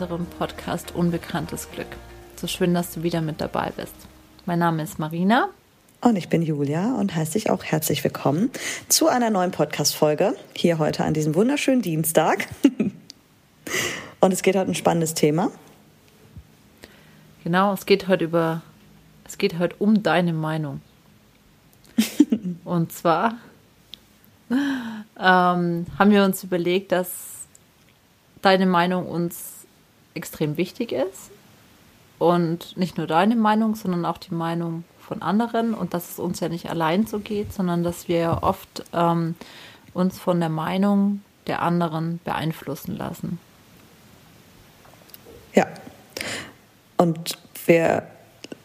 unserem Podcast Unbekanntes Glück. So schön, dass du wieder mit dabei bist. Mein Name ist Marina. Und ich bin Julia und heiße dich auch herzlich willkommen zu einer neuen Podcast-Folge. Hier heute an diesem wunderschönen Dienstag. und es geht heute ein spannendes Thema. Genau, es geht heute über, es geht heute um deine Meinung. und zwar ähm, haben wir uns überlegt, dass deine Meinung uns extrem wichtig ist. Und nicht nur deine Meinung, sondern auch die Meinung von anderen. Und dass es uns ja nicht allein so geht, sondern dass wir ja oft ähm, uns von der Meinung der anderen beeinflussen lassen. Ja. Und wir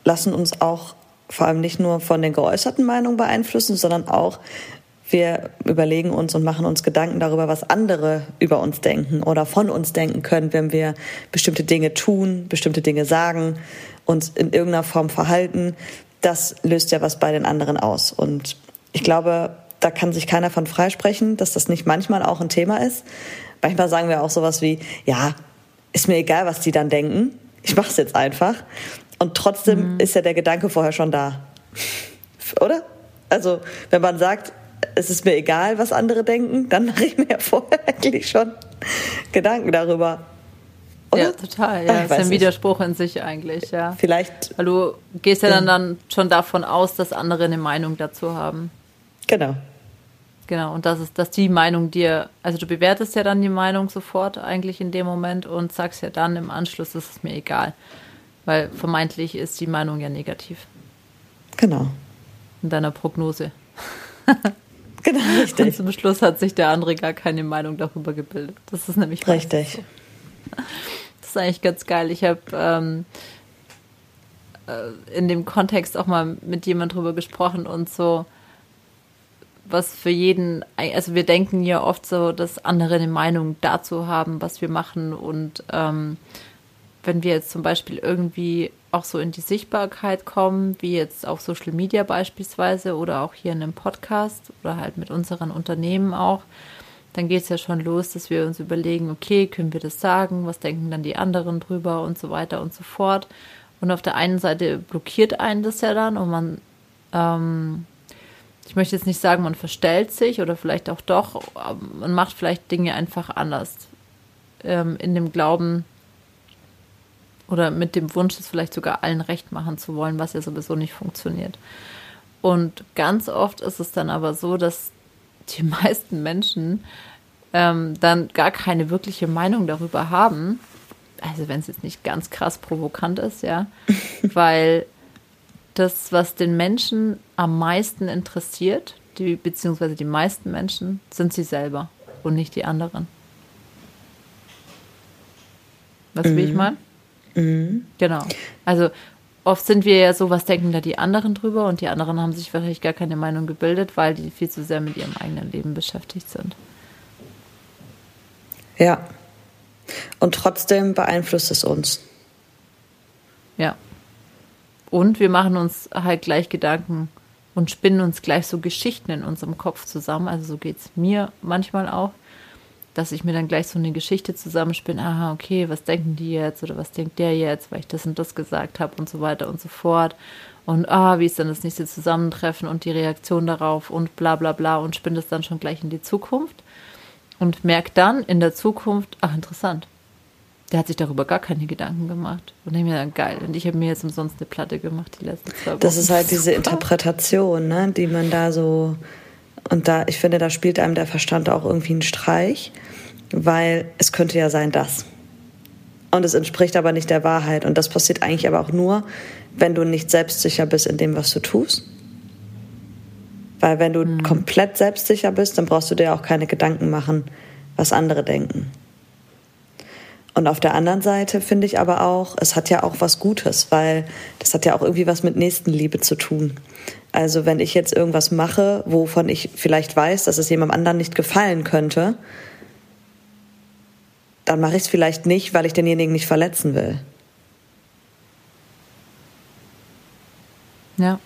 lassen uns auch vor allem nicht nur von den geäußerten Meinungen beeinflussen, sondern auch wir überlegen uns und machen uns Gedanken darüber, was andere über uns denken oder von uns denken können, wenn wir bestimmte Dinge tun, bestimmte Dinge sagen, uns in irgendeiner Form verhalten. Das löst ja was bei den anderen aus. Und ich glaube, da kann sich keiner von freisprechen, dass das nicht manchmal auch ein Thema ist. Manchmal sagen wir auch sowas wie, ja, ist mir egal, was die dann denken. Ich mache es jetzt einfach. Und trotzdem mhm. ist ja der Gedanke vorher schon da. Oder? Also, wenn man sagt, es ist mir egal, was andere denken, dann mache ich mir ja vorher eigentlich schon Gedanken darüber. Oder? Ja, total. Ja, Ach, ist ein Widerspruch in sich eigentlich, ja. Vielleicht. Weil du gehst ja, ja dann, dann schon davon aus, dass andere eine Meinung dazu haben. Genau. Genau, und das ist, dass die Meinung dir, also du bewertest ja dann die Meinung sofort eigentlich in dem Moment und sagst ja dann im Anschluss, das ist mir egal. Weil vermeintlich ist die Meinung ja negativ. Genau. In deiner Prognose. Genau, richtig. Und zum Schluss hat sich der andere gar keine Meinung darüber gebildet. Das ist nämlich richtig. So. Das ist eigentlich ganz geil. Ich habe ähm, äh, in dem Kontext auch mal mit jemand drüber gesprochen und so, was für jeden, also wir denken ja oft so, dass andere eine Meinung dazu haben, was wir machen und ähm, wenn wir jetzt zum Beispiel irgendwie auch so in die Sichtbarkeit kommen, wie jetzt auf Social Media beispielsweise oder auch hier in einem Podcast oder halt mit unseren Unternehmen auch, dann geht es ja schon los, dass wir uns überlegen, okay, können wir das sagen, was denken dann die anderen drüber und so weiter und so fort. Und auf der einen Seite blockiert einen das ja dann und man, ähm, ich möchte jetzt nicht sagen, man verstellt sich oder vielleicht auch doch, man macht vielleicht Dinge einfach anders. Ähm, in dem Glauben, oder mit dem Wunsch, es vielleicht sogar allen recht machen zu wollen, was ja sowieso nicht funktioniert. Und ganz oft ist es dann aber so, dass die meisten Menschen ähm, dann gar keine wirkliche Meinung darüber haben. Also wenn es jetzt nicht ganz krass provokant ist, ja, weil das, was den Menschen am meisten interessiert, die, beziehungsweise die meisten Menschen, sind sie selber und nicht die anderen. Was mhm. will ich mal? Mhm. Genau. Also oft sind wir ja so, was denken da die anderen drüber und die anderen haben sich wahrscheinlich gar keine Meinung gebildet, weil die viel zu sehr mit ihrem eigenen Leben beschäftigt sind. Ja. Und trotzdem beeinflusst es uns. Ja. Und wir machen uns halt gleich Gedanken und spinnen uns gleich so Geschichten in unserem Kopf zusammen. Also so geht es mir manchmal auch dass ich mir dann gleich so eine Geschichte zusammenspinne, aha, okay, was denken die jetzt oder was denkt der jetzt, weil ich das und das gesagt habe und so weiter und so fort. Und ah, wie ist dann das nächste Zusammentreffen und die Reaktion darauf und bla bla bla und spinne das dann schon gleich in die Zukunft und merke dann in der Zukunft, ach interessant, der hat sich darüber gar keine Gedanken gemacht. Und ich mir dann geil. Und ich habe mir jetzt umsonst eine Platte gemacht die letzten zwei Wochen. Das ist halt diese Interpretation, ne, die man da so und da, ich finde, da spielt einem der Verstand auch irgendwie einen Streich, weil es könnte ja sein, dass. Und es entspricht aber nicht der Wahrheit. Und das passiert eigentlich aber auch nur, wenn du nicht selbstsicher bist in dem, was du tust. Weil wenn du mhm. komplett selbstsicher bist, dann brauchst du dir auch keine Gedanken machen, was andere denken. Und auf der anderen Seite finde ich aber auch, es hat ja auch was Gutes, weil das hat ja auch irgendwie was mit Nächstenliebe zu tun. Also wenn ich jetzt irgendwas mache, wovon ich vielleicht weiß, dass es jemandem anderen nicht gefallen könnte, dann mache ich es vielleicht nicht, weil ich denjenigen nicht verletzen will. Ja.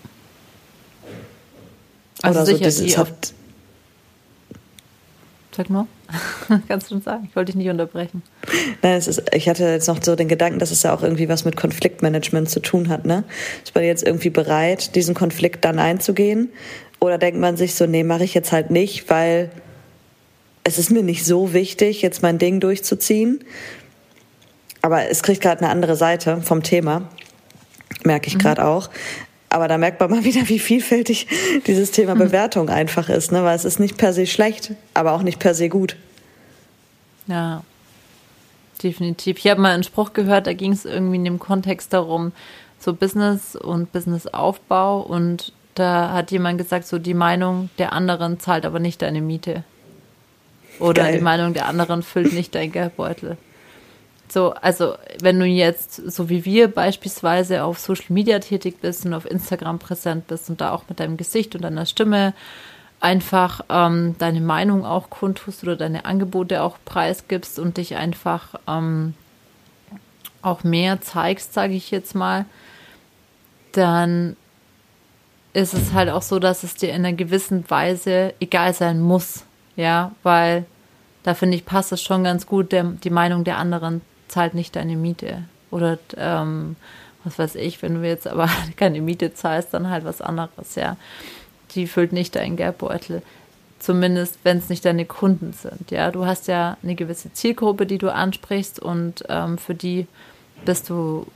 Also Oder sicher, so, das hat, Sag nur. Kannst du schon sagen. Ich wollte dich nicht unterbrechen. Nein, ist, ich hatte jetzt noch so den Gedanken, dass es ja auch irgendwie was mit Konfliktmanagement zu tun hat. Ne? Ist man jetzt irgendwie bereit, diesen Konflikt dann einzugehen? Oder denkt man sich so, nee, mache ich jetzt halt nicht, weil es ist mir nicht so wichtig, jetzt mein Ding durchzuziehen. Aber es kriegt gerade eine andere Seite vom Thema, merke ich mhm. gerade auch. Aber da merkt man mal wieder, wie vielfältig dieses Thema mhm. Bewertung einfach ist, ne? weil es ist nicht per se schlecht, aber auch nicht per se gut. Ja, definitiv. Ich habe mal einen Spruch gehört, da ging es irgendwie in dem Kontext darum, so Business und Businessaufbau und da hat jemand gesagt, so die Meinung der anderen zahlt aber nicht deine Miete. Oder Geil. die Meinung der anderen füllt nicht dein Geldbeutel. So, also wenn du jetzt, so wie wir beispielsweise auf Social Media tätig bist und auf Instagram präsent bist und da auch mit deinem Gesicht und deiner Stimme einfach ähm, deine Meinung auch kundtust oder deine Angebote auch preisgibst und dich einfach ähm, auch mehr zeigst, sage ich jetzt mal, dann ist es halt auch so, dass es dir in einer gewissen Weise egal sein muss. Ja, weil da finde ich, passt es schon ganz gut, der, die Meinung der anderen zahlt nicht deine Miete. Oder ähm, was weiß ich, wenn du jetzt aber keine Miete zahlst, dann halt was anderes, ja. Die füllt nicht deinen Geldbeutel. Zumindest, wenn es nicht deine Kunden sind. Ja, du hast ja eine gewisse Zielgruppe, die du ansprichst und ähm, für die bist du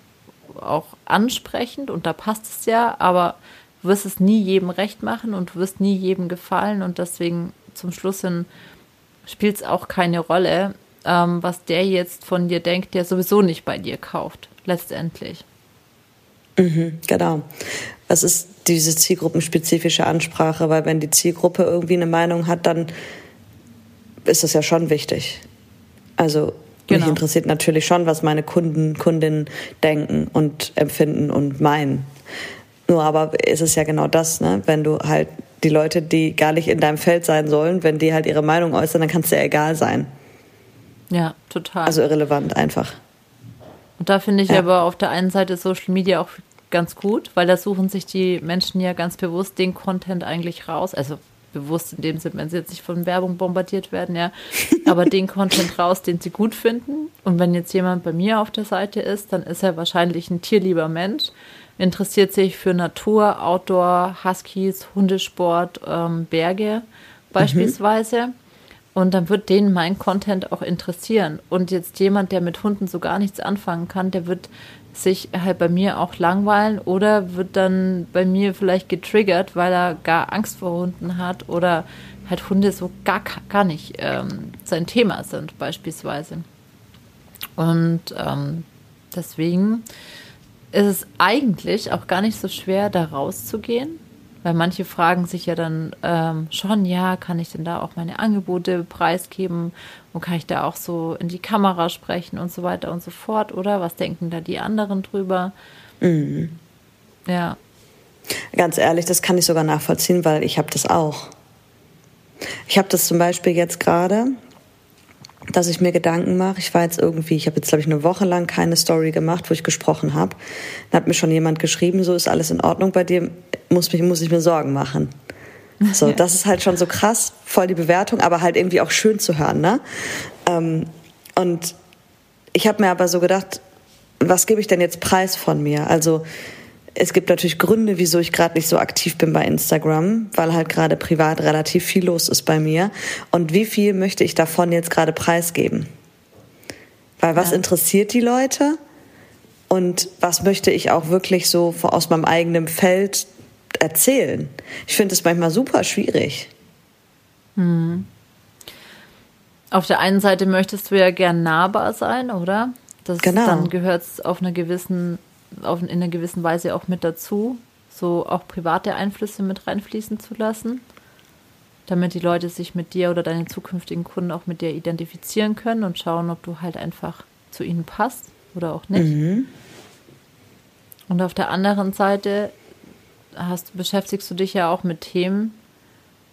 auch ansprechend und da passt es ja, aber du wirst es nie jedem recht machen und du wirst nie jedem gefallen und deswegen zum Schluss hin spielt es auch keine Rolle, ähm, was der jetzt von dir denkt, der sowieso nicht bei dir kauft, letztendlich. Mhm, genau. Was ist diese zielgruppenspezifische Ansprache? Weil wenn die Zielgruppe irgendwie eine Meinung hat, dann ist das ja schon wichtig. Also genau. mich interessiert natürlich schon, was meine Kunden, Kundinnen denken und empfinden und meinen. Nur aber ist es ja genau das, ne? wenn du halt die Leute, die gar nicht in deinem Feld sein sollen, wenn die halt ihre Meinung äußern, dann kann es ja egal sein. Ja, total. Also irrelevant einfach. Und da finde ich ja. aber auf der einen Seite Social Media auch ganz gut, weil da suchen sich die Menschen ja ganz bewusst den Content eigentlich raus. Also bewusst in dem Sinne, wenn sie jetzt nicht von Werbung bombardiert werden, ja, aber den Content raus, den sie gut finden. Und wenn jetzt jemand bei mir auf der Seite ist, dann ist er wahrscheinlich ein tierlieber Mensch, interessiert sich für Natur, Outdoor, Huskies, Hundesport, ähm, Berge beispielsweise. Mhm. Und dann wird denen mein Content auch interessieren. Und jetzt jemand, der mit Hunden so gar nichts anfangen kann, der wird sich halt bei mir auch langweilen oder wird dann bei mir vielleicht getriggert, weil er gar Angst vor Hunden hat oder halt Hunde so gar, gar nicht ähm, sein Thema sind beispielsweise. Und ähm, deswegen ist es eigentlich auch gar nicht so schwer, da rauszugehen weil manche fragen sich ja dann ähm, schon, ja, kann ich denn da auch meine Angebote preisgeben und kann ich da auch so in die Kamera sprechen und so weiter und so fort, oder? Was denken da die anderen drüber? Mhm. Ja. Ganz ehrlich, das kann ich sogar nachvollziehen, weil ich habe das auch. Ich habe das zum Beispiel jetzt gerade, dass ich mir Gedanken mache. Ich war jetzt irgendwie, ich habe jetzt glaube ich eine Woche lang keine Story gemacht, wo ich gesprochen habe. Dann hat mir schon jemand geschrieben, so ist alles in Ordnung bei dir, muss, mich, muss ich mir Sorgen machen. So, ja. das ist halt schon so krass, voll die Bewertung, aber halt irgendwie auch schön zu hören, ne? Ähm, und ich habe mir aber so gedacht, was gebe ich denn jetzt preis von mir? Also es gibt natürlich Gründe, wieso ich gerade nicht so aktiv bin bei Instagram, weil halt gerade privat relativ viel los ist bei mir. Und wie viel möchte ich davon jetzt gerade preisgeben? Weil was ja. interessiert die Leute? Und was möchte ich auch wirklich so aus meinem eigenen Feld erzählen? Ich finde es manchmal super schwierig. Hm. Auf der einen Seite möchtest du ja gern nahbar sein, oder? Das, genau. Dann gehört es auf einer gewissen auf, in einer gewissen Weise auch mit dazu, so auch private Einflüsse mit reinfließen zu lassen, damit die Leute sich mit dir oder deinen zukünftigen Kunden auch mit dir identifizieren können und schauen, ob du halt einfach zu ihnen passt oder auch nicht. Mhm. Und auf der anderen Seite hast, beschäftigst du dich ja auch mit Themen,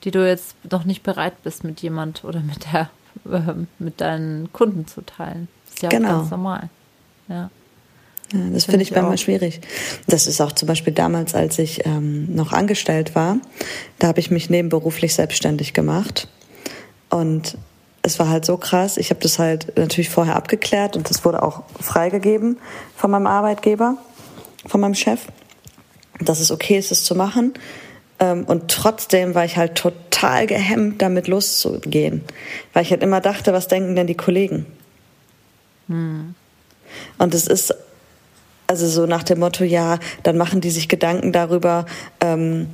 die du jetzt noch nicht bereit bist, mit jemand oder mit der äh, mit deinen Kunden zu teilen. Das ist ja genau. auch ganz normal. Ja. Ja, das finde ich manchmal schwierig. Das ist auch zum Beispiel damals, als ich ähm, noch angestellt war, da habe ich mich nebenberuflich selbstständig gemacht. Und es war halt so krass. Ich habe das halt natürlich vorher abgeklärt und das wurde auch freigegeben von meinem Arbeitgeber, von meinem Chef, dass es okay ist, es zu machen. Ähm, und trotzdem war ich halt total gehemmt, damit loszugehen. Weil ich halt immer dachte, was denken denn die Kollegen? Hm. Und es ist also so nach dem Motto, ja, dann machen die sich Gedanken darüber, ähm,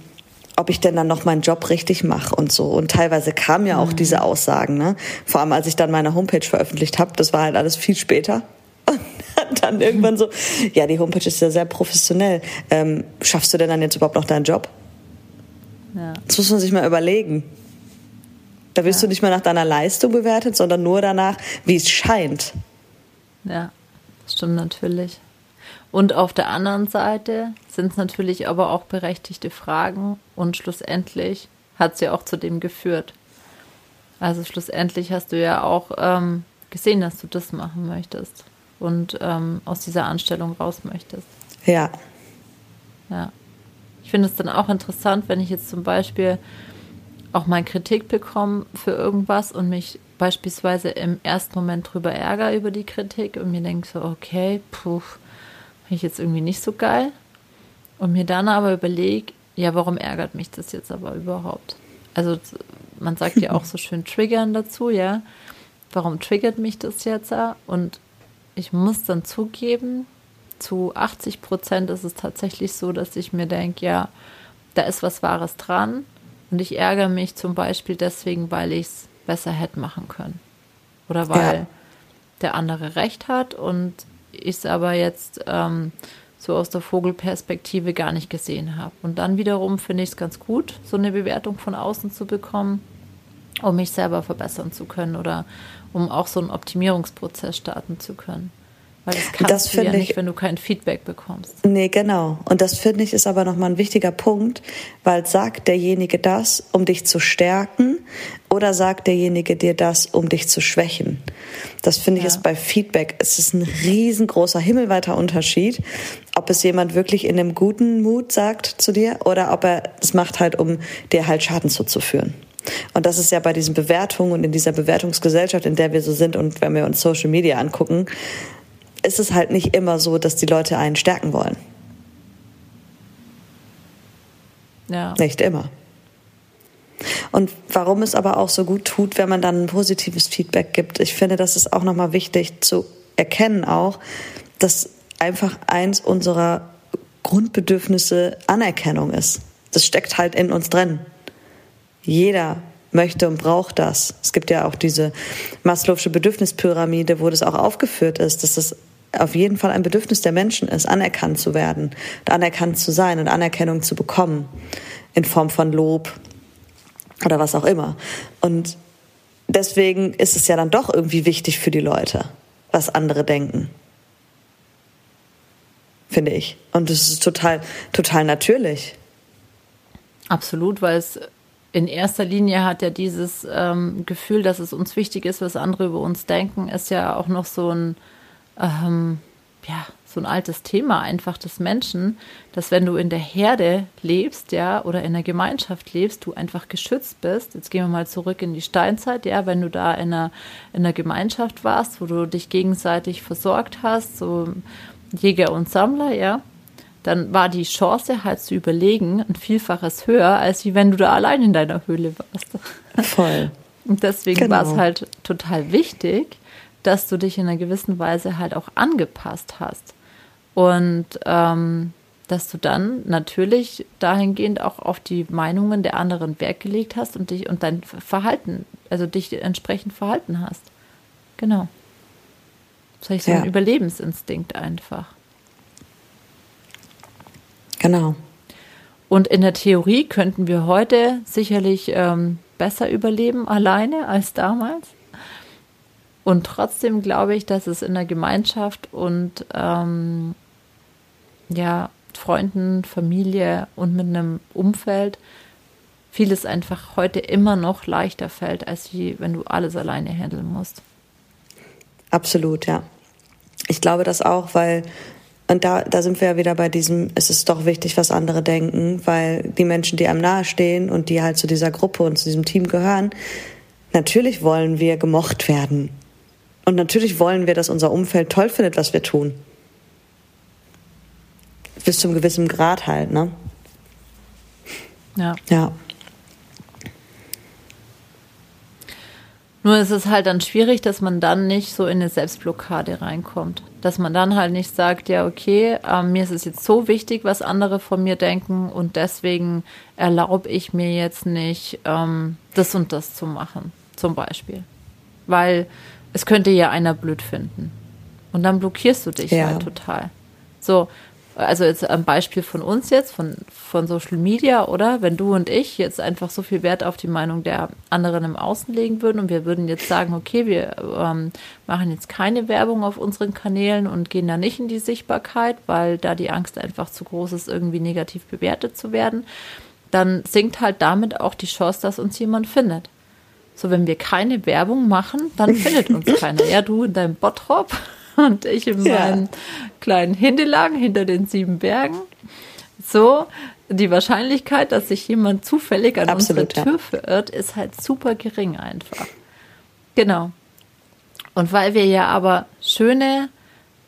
ob ich denn dann noch meinen Job richtig mache und so. Und teilweise kamen ja auch mhm. diese Aussagen, ne? Vor allem als ich dann meine Homepage veröffentlicht habe, das war halt alles viel später. Und dann irgendwann so, ja, die Homepage ist ja sehr professionell. Ähm, schaffst du denn dann jetzt überhaupt noch deinen Job? Ja. Das muss man sich mal überlegen. Da wirst ja. du nicht mal nach deiner Leistung bewertet, sondern nur danach, wie es scheint. Ja, das stimmt natürlich. Und auf der anderen Seite sind es natürlich aber auch berechtigte Fragen und schlussendlich hat sie ja auch zu dem geführt. Also schlussendlich hast du ja auch ähm, gesehen, dass du das machen möchtest und ähm, aus dieser Anstellung raus möchtest. Ja. Ja. Ich finde es dann auch interessant, wenn ich jetzt zum Beispiel auch mal Kritik bekomme für irgendwas und mich beispielsweise im ersten Moment drüber ärgere über die Kritik und mir denke so, okay, puh, ich jetzt irgendwie nicht so geil. Und mir dann aber überlege, ja, warum ärgert mich das jetzt aber überhaupt? Also man sagt ja auch so schön triggern dazu, ja. Warum triggert mich das jetzt? Und ich muss dann zugeben, zu 80 Prozent ist es tatsächlich so, dass ich mir denke, ja, da ist was Wahres dran. Und ich ärgere mich zum Beispiel deswegen, weil ich es besser hätte machen können. Oder weil ja. der andere recht hat und ich es aber jetzt ähm, so aus der Vogelperspektive gar nicht gesehen habe. Und dann wiederum finde ich es ganz gut, so eine Bewertung von außen zu bekommen, um mich selber verbessern zu können oder um auch so einen Optimierungsprozess starten zu können. Weil das kannst das du ja nicht, ich, wenn du kein Feedback bekommst. Nee, genau. Und das finde ich ist aber nochmal ein wichtiger Punkt, weil sagt derjenige das, um dich zu stärken oder sagt derjenige dir das, um dich zu schwächen? Das finde ich ist bei Feedback, es ist ein riesengroßer, himmelweiter Unterschied, ob es jemand wirklich in einem guten Mut sagt zu dir oder ob er es macht halt, um dir halt Schaden zuzuführen. Und das ist ja bei diesen Bewertungen und in dieser Bewertungsgesellschaft, in der wir so sind und wenn wir uns Social Media angucken, ist es halt nicht immer so, dass die Leute einen stärken wollen. Ja. Nicht immer. Und warum es aber auch so gut tut, wenn man dann ein positives Feedback gibt. Ich finde, das ist auch nochmal wichtig zu erkennen auch, dass einfach eins unserer Grundbedürfnisse Anerkennung ist. Das steckt halt in uns drin. Jeder möchte und braucht das. Es gibt ja auch diese Maslow'sche Bedürfnispyramide, wo das auch aufgeführt ist, dass das auf jeden Fall ein Bedürfnis der Menschen ist, anerkannt zu werden, anerkannt zu sein und Anerkennung zu bekommen in Form von Lob oder was auch immer. Und deswegen ist es ja dann doch irgendwie wichtig für die Leute, was andere denken. Finde ich. Und es ist total, total natürlich. Absolut, weil es in erster Linie hat ja dieses ähm, Gefühl, dass es uns wichtig ist, was andere über uns denken, ist ja auch noch so ein ähm, ja, so ein altes Thema einfach des Menschen, dass wenn du in der Herde lebst, ja, oder in der Gemeinschaft lebst, du einfach geschützt bist. Jetzt gehen wir mal zurück in die Steinzeit, ja, wenn du da in einer, in einer Gemeinschaft warst, wo du dich gegenseitig versorgt hast, so Jäger und Sammler, ja, dann war die Chance halt zu überlegen ein Vielfaches höher, als wie wenn du da allein in deiner Höhle warst. Voll. Und deswegen genau. war es halt total wichtig, dass du dich in einer gewissen Weise halt auch angepasst hast. Und ähm, dass du dann natürlich dahingehend auch auf die Meinungen der anderen Wert gelegt hast und dich und dein Verhalten, also dich entsprechend verhalten hast. Genau. Das heißt so ja. ein Überlebensinstinkt einfach. Genau. Und in der Theorie könnten wir heute sicherlich ähm, besser überleben alleine als damals. Und trotzdem glaube ich, dass es in der Gemeinschaft und ähm, ja, Freunden, Familie und mit einem Umfeld vieles einfach heute immer noch leichter fällt, als wie wenn du alles alleine handeln musst. Absolut, ja. Ich glaube das auch, weil, und da, da sind wir ja wieder bei diesem, es ist doch wichtig, was andere denken, weil die Menschen, die einem nahestehen und die halt zu dieser Gruppe und zu diesem Team gehören, Natürlich wollen wir gemocht werden. Und natürlich wollen wir, dass unser Umfeld toll findet, was wir tun. Bis zum gewissen Grad halt, ne? Ja. Ja. Nur ist es halt dann schwierig, dass man dann nicht so in eine Selbstblockade reinkommt. Dass man dann halt nicht sagt, ja, okay, äh, mir ist es jetzt so wichtig, was andere von mir denken und deswegen erlaube ich mir jetzt nicht, ähm, das und das zu machen, zum Beispiel. Weil es könnte ja einer blöd finden. Und dann blockierst du dich Ja. halt total. So, also jetzt ein Beispiel von uns jetzt, von, von Social Media, oder? Wenn du und ich jetzt einfach so viel Wert auf die Meinung der anderen im Außen legen würden und wir würden jetzt sagen, okay, wir ähm, machen jetzt keine Werbung auf unseren Kanälen und gehen da nicht in die Sichtbarkeit, weil da die Angst einfach zu groß ist, irgendwie negativ bewertet zu werden, dann sinkt halt damit auch die Chance, dass uns jemand findet. So, wenn wir keine Werbung machen, dann findet uns keiner. Ja, du in deinem Bottrop und ich in Ja. meinem kleinen Hindelagen hinter den sieben Bergen. So, die Wahrscheinlichkeit, dass sich jemand zufällig an Absolut, unsere Tür verirrt, ist halt super gering einfach. Genau. Und weil wir ja aber schöne,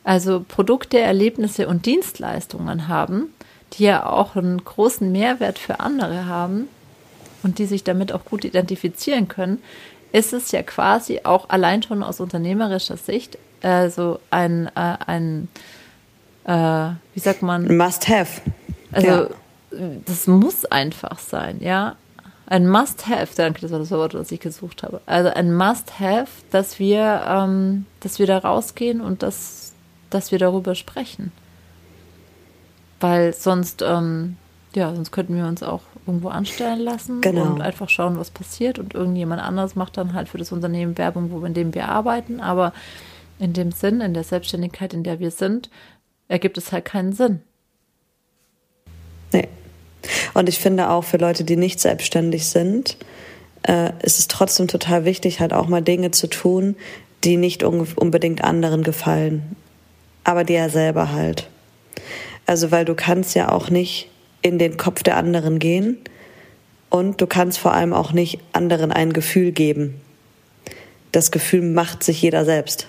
also Produkte, Erlebnisse und Dienstleistungen haben, die ja auch einen großen Mehrwert für andere haben und die sich damit auch gut identifizieren können, ist es ja quasi auch allein schon aus unternehmerischer Sicht also ein, äh, ein äh, wie sagt man, Must have. also ja. das muss einfach sein, ja. Ein Must-Have, danke, das war das Wort, was ich gesucht habe. Also ein Must-Have, dass wir, ähm, dass wir da rausgehen und dass, dass wir darüber sprechen. Weil sonst, ähm, ja, sonst könnten wir uns auch irgendwo anstellen lassen Genau. und einfach schauen, was passiert. Und irgendjemand anderes macht dann halt für das Unternehmen Werbung, wo in dem wir arbeiten. Aber in dem Sinn, in der Selbstständigkeit, in der wir sind, ergibt es halt keinen Sinn. Nee. Und ich finde auch für Leute, die nicht selbstständig sind, äh, ist es trotzdem total wichtig, halt auch mal Dinge zu tun, die nicht un unbedingt anderen gefallen, aber dir ja selber halt. Also weil du kannst ja auch nicht in den Kopf der anderen gehen und du kannst vor allem auch nicht anderen ein Gefühl geben. Das Gefühl macht sich jeder selbst.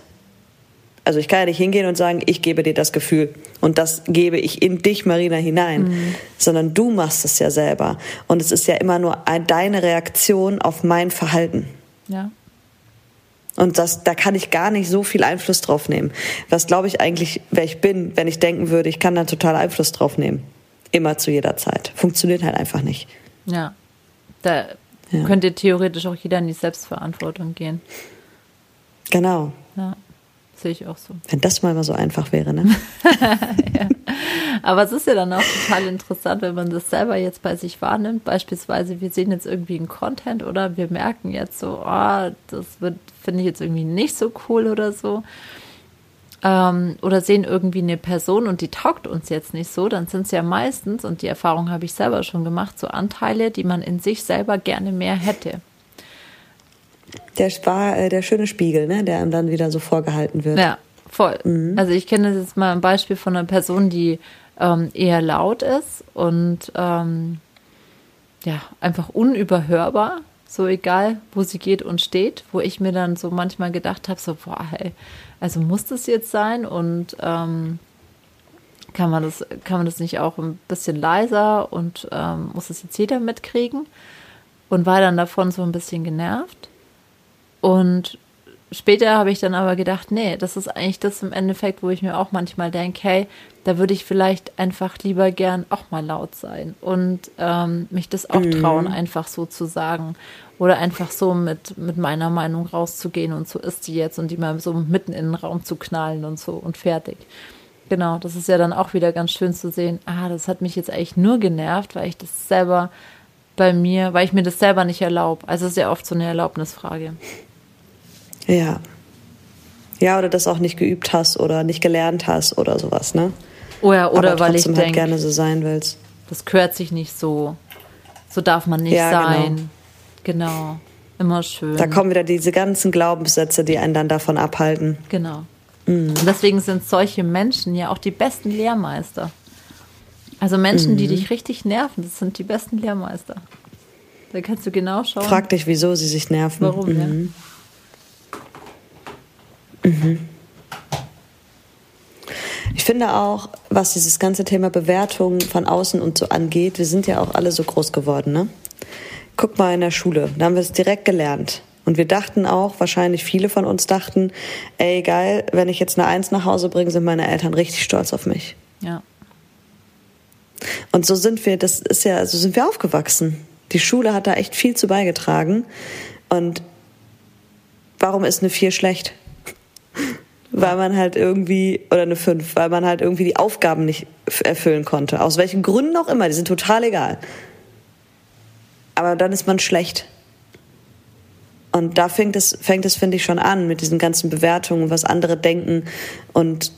Also ich kann ja nicht hingehen und sagen, ich gebe dir das Gefühl und das gebe ich in dich, Marina, hinein, sondern du machst es ja selber. Und es ist ja immer nur ein, deine Reaktion auf mein Verhalten. Ja. Und das, da kann ich gar nicht so viel Einfluss drauf nehmen. Was glaube ich eigentlich, wer ich bin, wenn ich denken würde, ich kann da total Einfluss drauf nehmen. Immer zu jeder Zeit. Funktioniert halt einfach nicht. Ja. Da Ja. könnte theoretisch auch jeder in die Selbstverantwortung gehen. Genau. Ja. Sehe ich auch so. Wenn das mal so einfach wäre, ne? Aber es ist ja dann auch total interessant, wenn man das selber jetzt bei sich wahrnimmt. Beispielsweise, wir sehen jetzt irgendwie einen Content oder wir merken jetzt so, oh, das wird, finde ich jetzt irgendwie nicht so cool oder so. Ähm, oder sehen irgendwie eine Person und die taugt uns jetzt nicht so, dann sind es ja meistens, und die Erfahrung habe ich selber schon gemacht, so Anteile, die man in sich selber gerne mehr hätte. Der war äh, der schöne Spiegel, ne? Der einem dann wieder so vorgehalten wird. Ja, voll. Also ich kenne das jetzt mal ein Beispiel von einer Person, die ähm, eher laut ist und ähm, ja, einfach unüberhörbar, so egal, wo sie geht und steht, wo ich mir dann so manchmal gedacht habe, so, boah, hey, also muss das jetzt sein und ähm, kann man das, kann man das nicht auch ein bisschen leiser und ähm, muss das jetzt jeder mitkriegen? Und war dann davon so ein bisschen genervt. Und später habe ich dann aber gedacht, nee, das ist eigentlich das im Endeffekt, wo ich mir auch manchmal denke, hey, da würde ich vielleicht einfach lieber gern auch mal laut sein und ähm, mich das auch trauen, einfach so zu sagen. Oder einfach so mit, mit meiner Meinung rauszugehen und so ist die jetzt und die mal so mitten in den Raum zu knallen und so und fertig. Genau, das ist ja dann auch wieder ganz schön zu sehen, ah, das hat mich jetzt eigentlich nur genervt, weil ich das selber bei mir, weil ich mir das selber nicht erlaube. Also es ist ja oft so eine Erlaubnisfrage. Ja. Ja, oder das auch nicht geübt hast oder nicht gelernt hast oder sowas, ne? Oh ja, oder Aber weil ich halt denke, gerne so sein willst. das gehört sich nicht so. So darf man nicht Ja, sein. Genau. Immer schön. Da kommen wieder diese ganzen Glaubenssätze, die einen dann davon abhalten. Genau. Und deswegen sind solche Menschen ja auch die besten Lehrmeister. Also Menschen, die dich richtig nerven, das sind die besten Lehrmeister. Da kannst du genau schauen. Frag dich, wieso sie sich nerven. Warum, mhm. ja. Mhm. Ich finde auch, was dieses ganze Thema Bewertung von außen und so angeht, wir sind ja auch alle so groß geworden, ne? Guck mal in der Schule, da haben wir es direkt gelernt. Und wir dachten auch, wahrscheinlich viele von uns dachten, ey geil, wenn ich jetzt eine Eins nach Hause bringe, sind meine Eltern richtig stolz auf mich. Ja. Und so sind wir, das ist ja, so sind wir aufgewachsen. Die Schule hat da echt viel zu beigetragen. Und warum ist eine Vier schlecht? weil man halt irgendwie, oder eine 5, weil man halt irgendwie die Aufgaben nicht erfüllen konnte. Aus welchen Gründen auch immer, die sind total egal. Aber dann ist man schlecht. Und da fängt es, fängt es, finde ich, schon an mit diesen ganzen Bewertungen, was andere denken und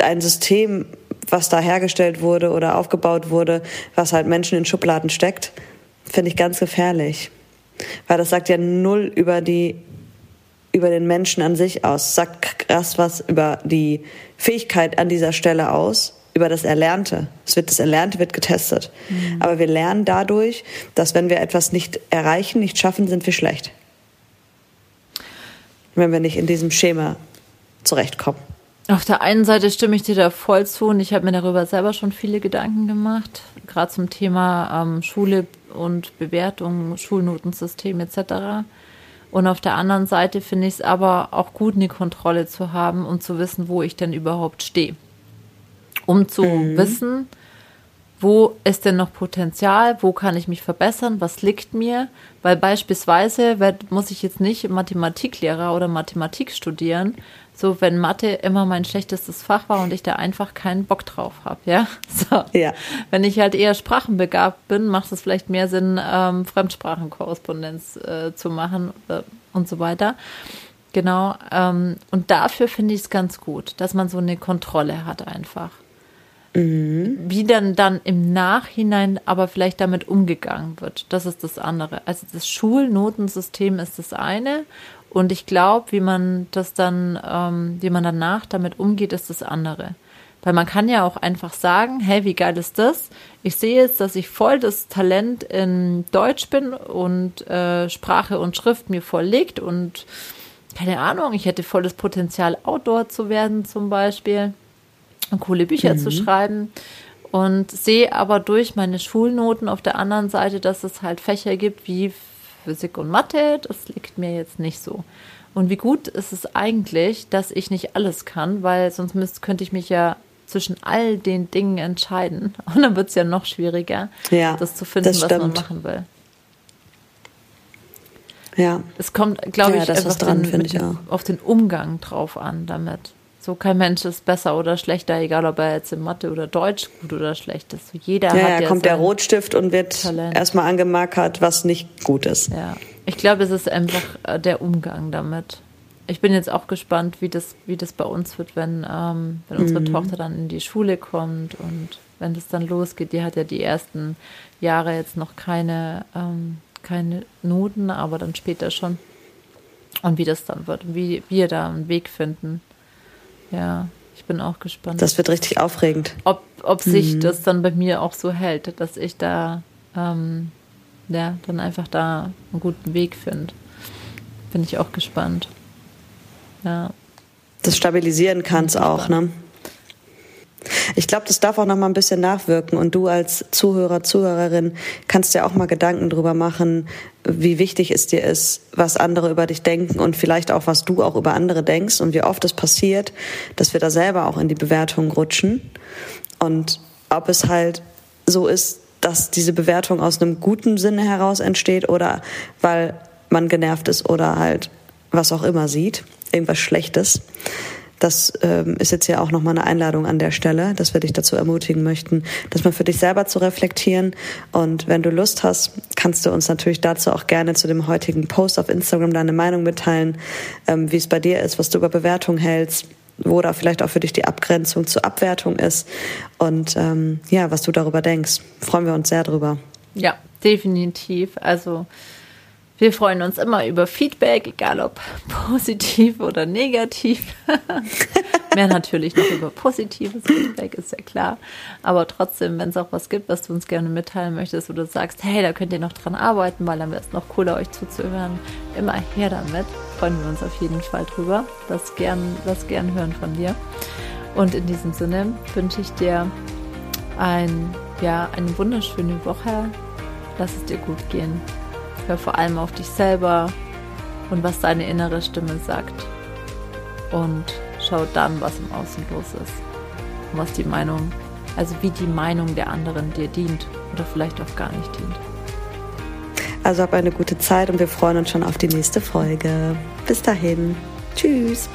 ein System, was da hergestellt wurde oder aufgebaut wurde, was halt Menschen in Schubladen steckt, finde ich ganz gefährlich. Weil das sagt ja null über die über den Menschen an sich aus, sagt krass was über die Fähigkeit an dieser Stelle aus, über das Erlernte. Es wird das Erlernte wird getestet. Mhm. Aber wir lernen dadurch, dass wenn wir etwas nicht erreichen, nicht schaffen, sind wir schlecht. Wenn wir nicht in diesem Schema zurechtkommen. Auf der einen Seite stimme ich dir da voll zu und ich habe mir darüber selber schon viele Gedanken gemacht, gerade zum Thema ähm, Schule und Bewertung, Schulnotensystem etc. Und auf der anderen Seite finde ich es aber auch gut, eine Kontrolle zu haben und zu wissen, wo ich denn überhaupt stehe. Um zu mhm. wissen, wo ist denn noch Potenzial, wo kann ich mich verbessern, was liegt mir, weil beispielsweise muss ich jetzt nicht Mathematiklehrer oder Mathematik studieren, so wenn Mathe immer mein schlechtestes Fach war und ich da einfach keinen Bock drauf habe, ja. So. Ja. Wenn ich halt eher sprachenbegabt bin, macht es vielleicht mehr Sinn, ähm, Fremdsprachenkorrespondenz äh, zu machen äh, und so weiter. Genau. Ähm, und dafür finde ich es ganz gut, dass man so eine Kontrolle hat einfach. Mhm. Wie dann dann im Nachhinein aber vielleicht damit umgegangen wird, das ist das andere. Also das Schulnotensystem ist das eine und ich glaube, wie man das dann, ähm, wie man danach damit umgeht, ist das andere. Weil man kann ja auch einfach sagen, hey, wie geil ist das? Ich sehe jetzt, dass ich voll das Talent in Deutsch bin und äh, Sprache und Schrift mir voll und keine Ahnung, ich hätte volles Potenzial, Outdoor zu werden zum Beispiel und coole Bücher mhm. zu schreiben und sehe aber durch meine Schulnoten auf der anderen Seite, dass es halt Fächer gibt wie Physik und Mathe, das liegt mir jetzt nicht so. Und wie gut ist es eigentlich, dass ich nicht alles kann, weil sonst müsste, könnte ich mich ja zwischen all den Dingen entscheiden. Und dann wird es ja noch schwieriger, ja, das zu finden, das was man machen will. Ja. Es kommt, glaube ja, ich, einfach dran, den, ich auch. auf den Umgang drauf an damit. So kein Mensch ist besser oder schlechter, egal ob er jetzt in Mathe oder Deutsch gut oder schlecht ist. So jeder ja, hat ja, kommt der Rotstift und wird Talent. erstmal angemarkert, was nicht gut ist. Ja, ich glaube, es ist einfach äh, der Umgang damit. Ich bin jetzt auch gespannt, wie das, wie das bei uns wird, wenn, ähm, wenn unsere Mhm. Tochter dann in die Schule kommt und wenn das dann losgeht. Die hat ja die ersten Jahre jetzt noch keine, ähm, keine Noten, aber dann später schon. Und wie das dann wird, wie wir da einen Weg finden. Ja, ich bin auch gespannt Das wird richtig aufregend. ob, ob sich Mhm. das dann bei mir auch so hält, dass ich da ähm, ja, dann einfach da einen guten Weg finde. Bin ich auch gespannt. Ja. Das stabilisieren kann es auch, ne? Ich glaube, das darf auch noch mal ein bisschen nachwirken und du als Zuhörer, Zuhörerin kannst dir auch mal Gedanken drüber machen, wie wichtig es dir ist, was andere über dich denken und vielleicht auch, was du auch über andere denkst und wie oft es passiert, dass wir da selber auch in die Bewertung rutschen und ob es halt so ist, dass diese Bewertung aus einem guten Sinne heraus entsteht oder weil man genervt ist oder halt was auch immer sieht, irgendwas Schlechtes. Das ähm, ist jetzt ja auch nochmal eine Einladung an der Stelle, dass wir dich dazu ermutigen möchten, das mal für dich selber zu reflektieren. Und wenn du Lust hast, kannst du uns natürlich dazu auch gerne zu dem heutigen Post auf Instagram deine Meinung mitteilen, ähm, wie es bei dir ist, was du über Bewertung hältst, wo da vielleicht auch für dich die Abgrenzung zur Abwertung ist und ähm, ja, was du darüber denkst. Freuen wir uns sehr drüber. ja, definitiv. Also wir freuen uns immer über Feedback, egal ob positiv oder negativ. Mehr natürlich noch über positives Feedback, ist ja klar. Aber trotzdem, wenn es auch was gibt, was du uns gerne mitteilen möchtest, du sagst, hey, da könnt ihr noch dran arbeiten, weil dann wäre es noch cooler, euch zuzuhören, immer her damit. Freuen wir uns auf jeden Fall drüber. Lass gern, lass gern hören von dir. Und in diesem Sinne wünsche ich dir ein, ja, eine wunderschöne Woche. Lass es dir gut gehen. Hör vor allem auf dich selber und was deine innere Stimme sagt. Und schau dann, was im Außen los ist. Und was die Meinung, also wie die Meinung der anderen dir dient oder vielleicht auch gar nicht dient. Also hab eine gute Zeit und wir freuen uns schon auf die nächste Folge. Bis dahin. Tschüss.